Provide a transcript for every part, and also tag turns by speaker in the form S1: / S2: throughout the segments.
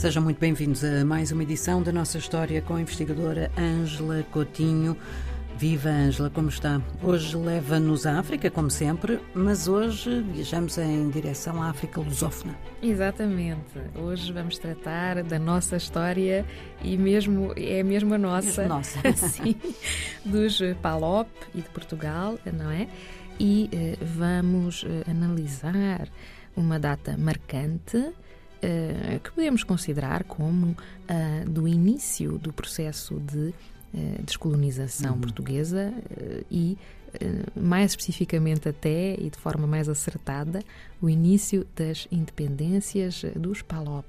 S1: Sejam muito bem-vindos a mais uma edição da nossa história com a investigadora Ângela Coutinho. Viva Ângela, como está? Hoje leva-nos à África, como sempre, mas hoje viajamos em direção à África lusófona.
S2: Exatamente. Hoje vamos tratar da nossa história e mesmo é mesmo a nossa,
S1: Mesmo nossa.
S2: sim, dos Palop e de Portugal, não é? E eh, vamos eh, analisar uma data marcante que podemos considerar como a do início do processo de eh, descolonização portuguesa eh, e, eh, mais especificamente até e de forma mais acertada, o início das independências eh, dos PALOP.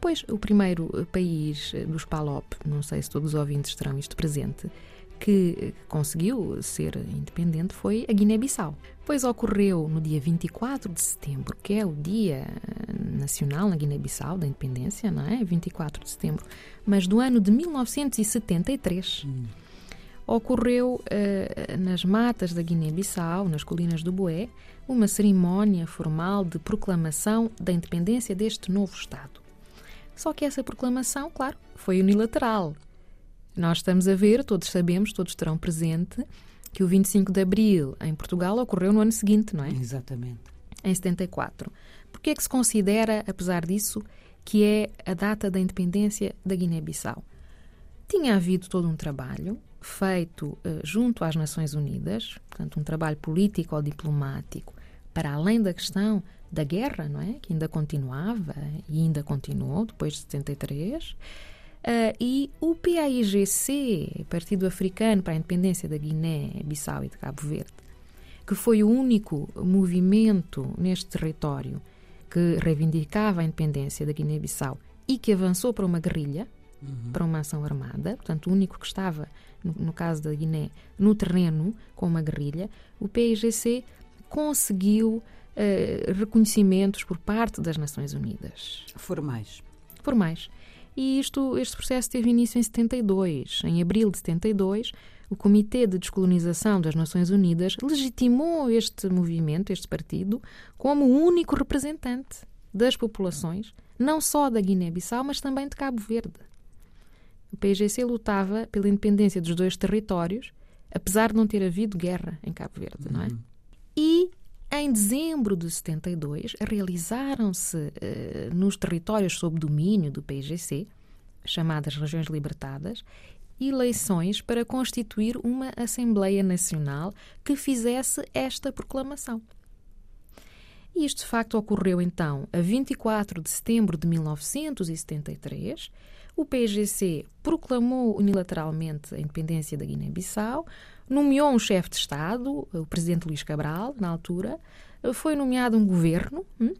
S2: Pois o primeiro eh, país eh, dos PALOP, não sei se todos os ouvintes terão isto presente, que eh, conseguiu ser independente foi a Guiné-Bissau. Pois ocorreu no dia 24 de setembro, que é o Dia eh, Nacional na Guiné-Bissau da Independência, não é? 24 de setembro, mas do ano de 1973. Ocorreu eh, nas matas da Guiné-Bissau, nas colinas do Boé, uma cerimónia formal de proclamação da independência deste novo Estado. Só que essa proclamação, claro, foi unilateral. Nós estamos a ver, todos sabemos, todos terão presente, que o 25 de Abril em Portugal ocorreu no ano seguinte, não é?
S1: Exatamente.
S2: Em 74. Porquê é que se considera, apesar disso, que é a data da independência da Guiné-Bissau? Tinha havido todo um trabalho feito eh, junto às Nações Unidas, portanto, um trabalho político ou diplomático, para além da questão da guerra, não é? Que ainda continuava e ainda continuou depois de 73. Eh, e o PAIGC, Partido Africano para a Independência da Guiné-Bissau e de Cabo Verde, que foi o único movimento neste território que reivindicava a independência da Guiné-Bissau e que avançou para uma guerrilha, para uma ação armada, portanto, o único que estava, no, no caso da Guiné, no terreno com uma guerrilha, o PIGC conseguiu eh, reconhecimentos por parte das Nações Unidas
S1: Formais.
S2: formais. E isto, este processo teve início em 72. Em abril de 72, o Comitê de Descolonização das Nações Unidas legitimou este movimento, este partido, como o único representante das populações, não só da Guiné-Bissau, mas também de Cabo Verde. O PIGC lutava pela independência dos dois territórios, apesar de não ter havido guerra em Cabo Verde, não é? E em dezembro de 72 realizaram-se eh, nos territórios sob domínio do PIGC, chamadas regiões libertadas, eleições para constituir uma Assembleia Nacional que fizesse esta proclamação. E isto de facto ocorreu então a 24 de setembro de 1973. O PGC proclamou unilateralmente a independência da Guiné-Bissau, nomeou um chefe de Estado, o presidente Luís Cabral, na altura, foi nomeado um governo. hum,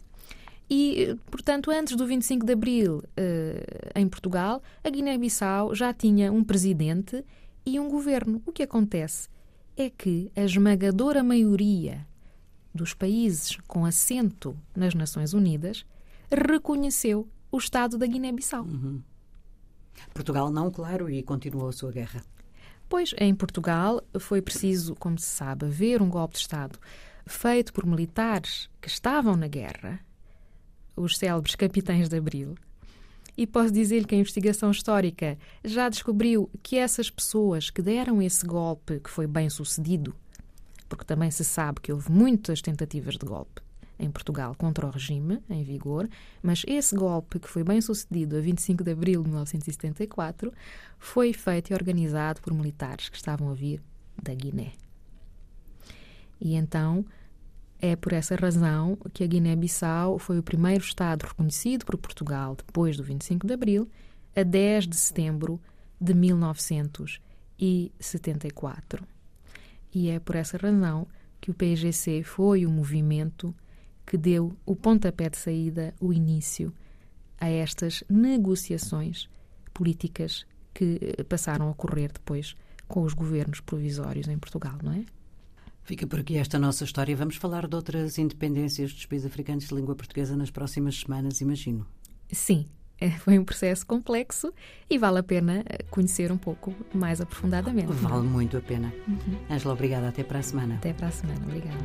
S2: E, portanto, antes do 25 de abril eh, em Portugal, a Guiné-Bissau já tinha um presidente e um governo. O que acontece é que a esmagadora maioria dos países com assento nas Nações Unidas reconheceu o Estado da Guiné-Bissau.
S1: Portugal não, claro, e continuou a sua guerra.
S2: Pois, em Portugal, foi preciso, como se sabe, haver um golpe de Estado feito por militares que estavam na guerra, os célebres capitães de Abril. E posso dizer-lhe que a investigação histórica já descobriu que essas pessoas que deram esse golpe, que foi bem sucedido, porque também se sabe que houve muitas tentativas de golpe em Portugal contra o regime em vigor, mas esse golpe, que foi bem sucedido a 25 de abril de 1974, foi feito e organizado por militares que estavam a vir da Guiné. E então é por essa razão que a Guiné-Bissau foi o primeiro Estado reconhecido por Portugal depois do 25 de abril, a 10 de setembro de 1974. E é por essa razão que o PGC foi o movimento que deu o pontapé de saída, o início a estas negociações políticas que eh, passaram a ocorrer depois com os governos provisórios em Portugal, não é?
S1: Fica por aqui esta nossa história. Vamos falar de outras independências dos países africanos de língua portuguesa nas próximas semanas, imagino.
S2: Sim, eh, foi um processo complexo e vale a pena eh, conhecer um pouco mais aprofundadamente.
S1: Vale muito a pena. Ângela, obrigada. Até para a semana.
S2: Até para a semana. Obrigada.